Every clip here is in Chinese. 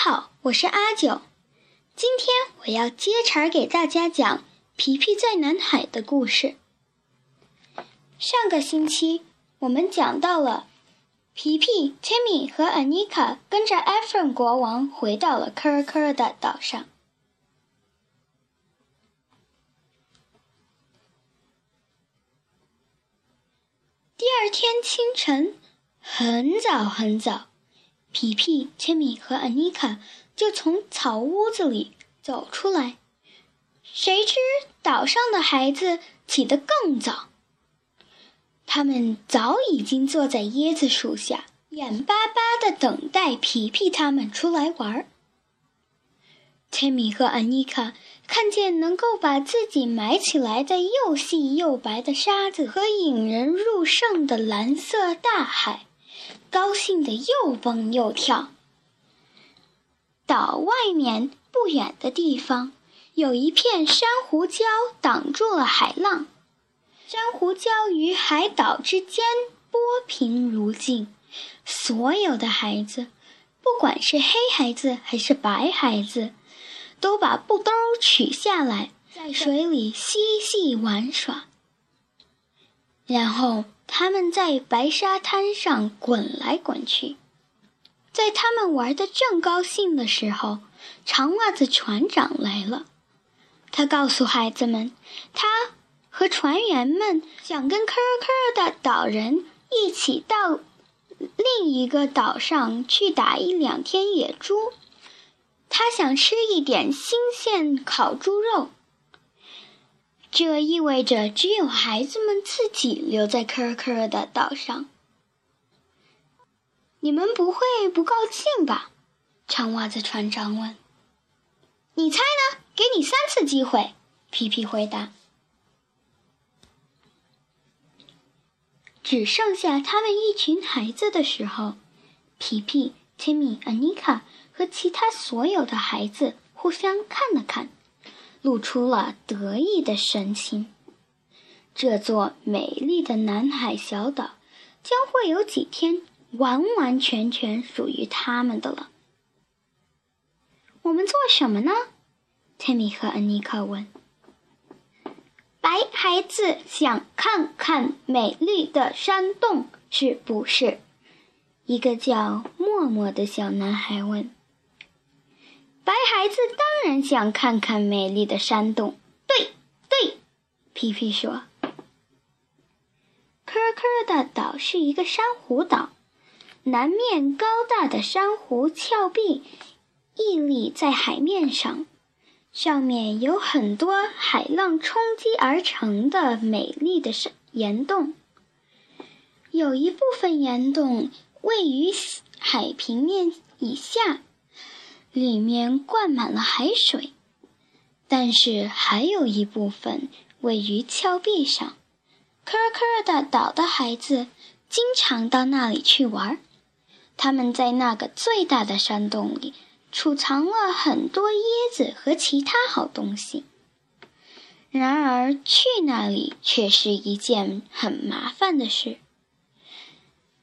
好，我是阿九。今天我要接茬给大家讲皮皮在南海的故事。上个星期我们讲到了皮皮、Timmy 和 Anika 跟着 Ephraim 国王回到了科尔科尔的岛上。第二天清晨，很早很早，皮皮、Timmy 和安妮卡就从草屋子里走出来。谁知岛上的孩子起得更早，他们早已经坐在椰子树下，眼巴巴地等待皮皮他们出来玩儿。Timmy 和安妮卡看见能够把自己埋起来的又细又白的沙子和引人入胜的蓝色大海，高兴得又蹦又跳。岛外面不远的地方，有一片珊瑚礁挡住了海浪，珊瑚礁与海岛之间波平如镜。所有的孩子，不管是黑孩子还是白孩子。都把布兜取下来，在水里嬉戏玩耍。然后他们在白沙滩上滚来滚去。在他们玩的正高兴的时候，长袜子船长来了。他告诉孩子们，他和船员们想跟科科的岛人一起到另一个岛上去打一两天野猪。他想吃一点新鲜烤猪肉，这意味着只有孩子们自己留在科尔科尔的岛上。你们不会不高兴吧？长袜子船长问。你猜呢？给你三次机会。皮皮回答。只剩下他们一群孩子的时候，皮皮、Timmy、Anika。和其他所有的孩子互相看了看，露出了得意的神情。这座美丽的南海小岛将会有几天完完全全属于他们的了。我们做什么呢泰米和恩尼克问。白孩子想看看美丽的山洞，是不是？一个叫默默的小男孩问。白孩子当然想看看美丽的山洞。对，对，皮皮说。科科的岛是一个珊瑚岛，南面高大的珊瑚峭壁屹立在海面上，上面有很多海浪冲击而成的美丽的山岩洞。有一部分岩洞位于海平面以下。里面灌满了海水，但是还有一部分位于峭壁上。科尔科的岛的孩子经常到那里去玩。他们在那个最大的山洞里储藏了很多椰子和其他好东西。然而去那里却是一件很麻烦的事，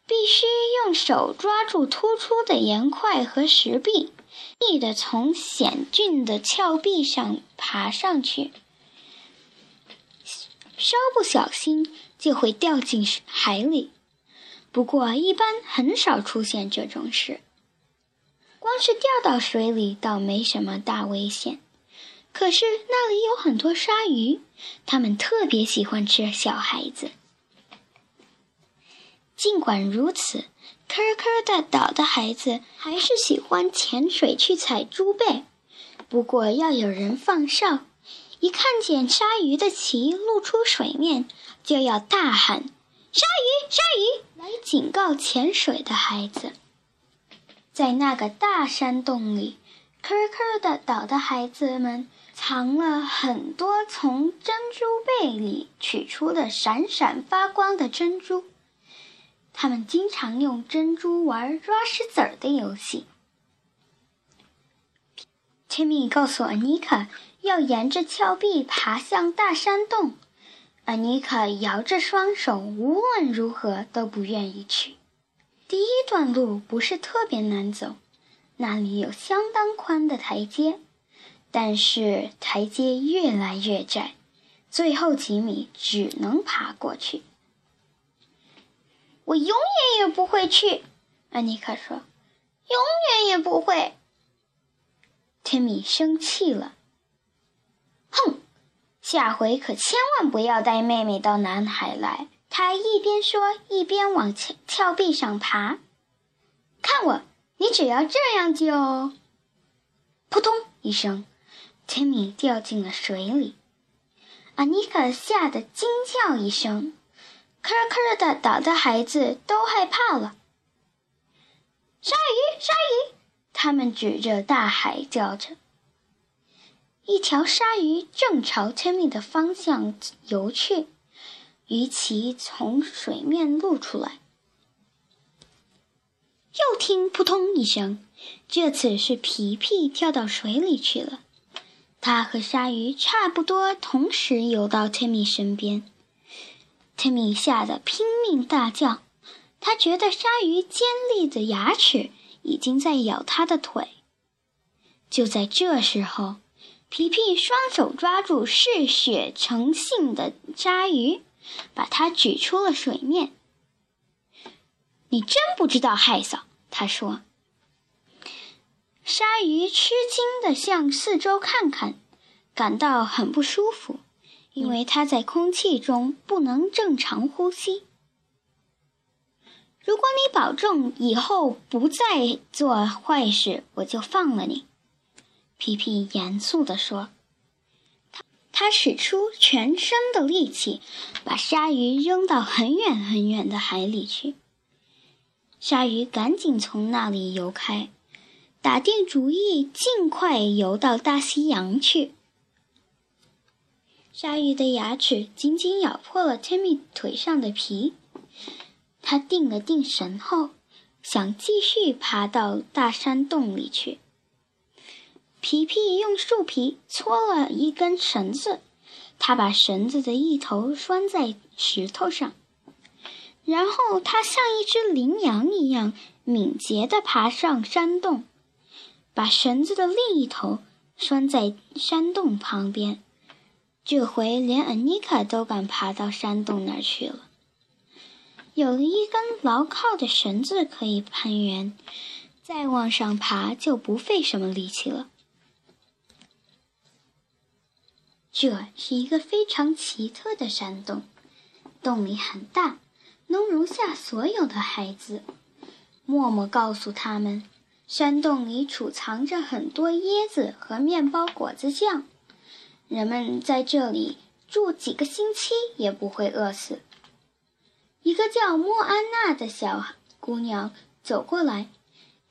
必须用手抓住突出的岩块和石壁。易的从险峻的峭壁上爬上去，稍不小心就会掉进海里。不过，一般很少出现这种事。光是掉到水里倒没什么大危险，可是那里有很多鲨鱼，它们特别喜欢吃小孩子。尽管如此。科科的岛的孩子还是喜欢潜水去采猪背，不过要有人放哨，一看见鲨鱼的鳍露出水面，就要大喊“鲨鱼，鲨鱼”来警告潜水的孩子。在那个大山洞里，科科的岛的孩子们藏了很多从珍珠贝里取出的闪闪发光的珍珠。他们经常用珍珠玩抓石子儿的游戏。Timmy 告诉安妮卡要沿着峭壁爬向大山洞安妮卡摇着双手，无论如何都不愿意去。第一段路不是特别难走，那里有相当宽的台阶，但是台阶越来越窄，最后几米只能爬过去。我永远也不会去，安妮卡说，永远也不会。天米生气了，哼，下回可千万不要带妹妹到南海来。他一边说，一边往峭峭壁上爬。看我，你只要这样就……扑通一声，Timmy 掉进了水里。阿妮卡吓得惊叫一声，咯咯的打的孩子都害怕了。鲨鱼，鲨鱼！他们指着大海叫着，一条鲨鱼正朝 Timmy 的方向游去，鱼鳍从水面露出来。又听扑通一声，这次是皮皮跳到水里去了。他和鲨鱼差不多同时游到 Timmy 身边泰米吓得拼命大叫，他觉得鲨鱼尖利的牙齿。已经在咬他的腿。就在这时候，皮皮双手抓住嗜血成性的鲨鱼，把它举出了水面。你真不知道害臊，他说。鲨鱼吃惊地向四周看看，感到很不舒服，因为它在空气中不能正常呼吸。如果你保证以后不再做坏事，我就放了你。”皮皮严肃地说。他他使出全身的力气，把鲨鱼扔到很远很远的海里去。鲨鱼赶紧从那里游开，打定主意尽快游到大西洋去。鲨鱼的牙齿紧紧咬破了 Timmy 腿上的皮。他定了定神后，想继续爬到大山洞里去。皮皮用树皮搓了一根绳子，他把绳子的一头拴在石头上，然后他像一只羚羊一样敏捷地爬上山洞，把绳子的另一头拴在山洞旁边。这回连安妮卡都敢爬到山洞那儿去了。有了一根牢靠的绳子可以攀援，再往上爬就不费什么力气了。这是一个非常奇特的山洞，洞里很大，能容下所有的孩子。默默告诉他们，山洞里储藏着很多椰子和面包果子酱，人们在这里住几个星期也不会饿死。一个叫莫安娜的小姑娘走过来，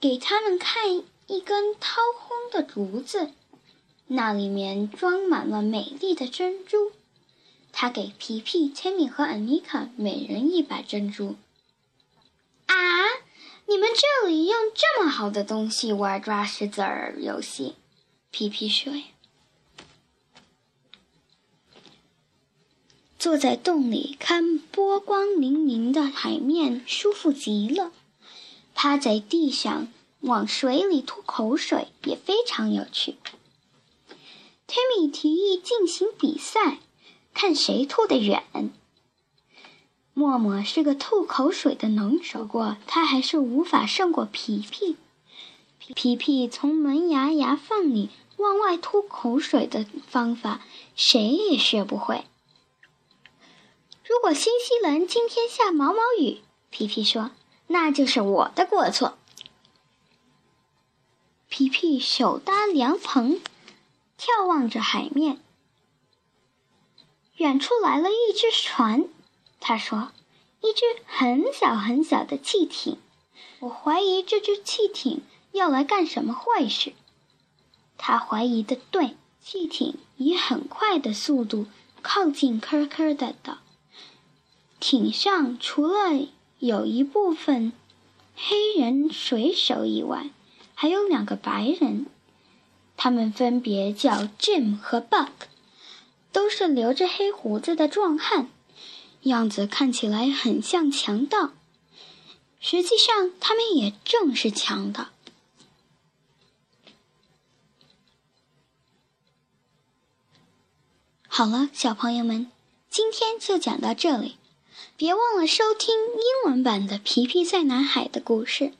给他们看一根掏空的竹子，那里面装满了美丽的珍珠。她给皮皮、千米和安妮卡每人一把珍珠。啊！你们这里用这么好的东西玩抓石子儿游戏？皮皮说。坐在洞里看波光粼粼的海面，舒服极了。趴在地上往水里吐口水也非常有趣。Timmy 提议进行比赛，看谁吐得远。默默是个吐口水的能手，不过他还是无法胜过皮皮。皮皮从门牙牙缝里往外吐口水的方法，谁也学不会。如果新西兰今天下毛毛雨，皮皮说：“那就是我的过错。”皮皮手搭凉棚，眺望着海面。远处来了一只船，他说：“一只很小很小的汽艇。我怀疑这只汽艇要来干什么坏事。”他怀疑的对，汽艇以很快的速度靠近科科的岛。艇上除了有一部分黑人水手以外，还有两个白人，他们分别叫 Jim 和 Buck 都是留着黑胡子的壮汉，样子看起来很像强盗，实际上他们也正是强盗。好了，小朋友们，今天就讲到这里。别忘了收听英文版的《皮皮在南海》的故事。